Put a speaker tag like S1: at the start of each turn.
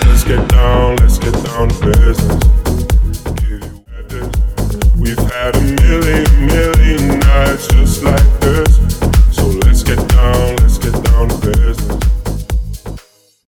S1: Let's get down, let's get down to business. We've had a million, million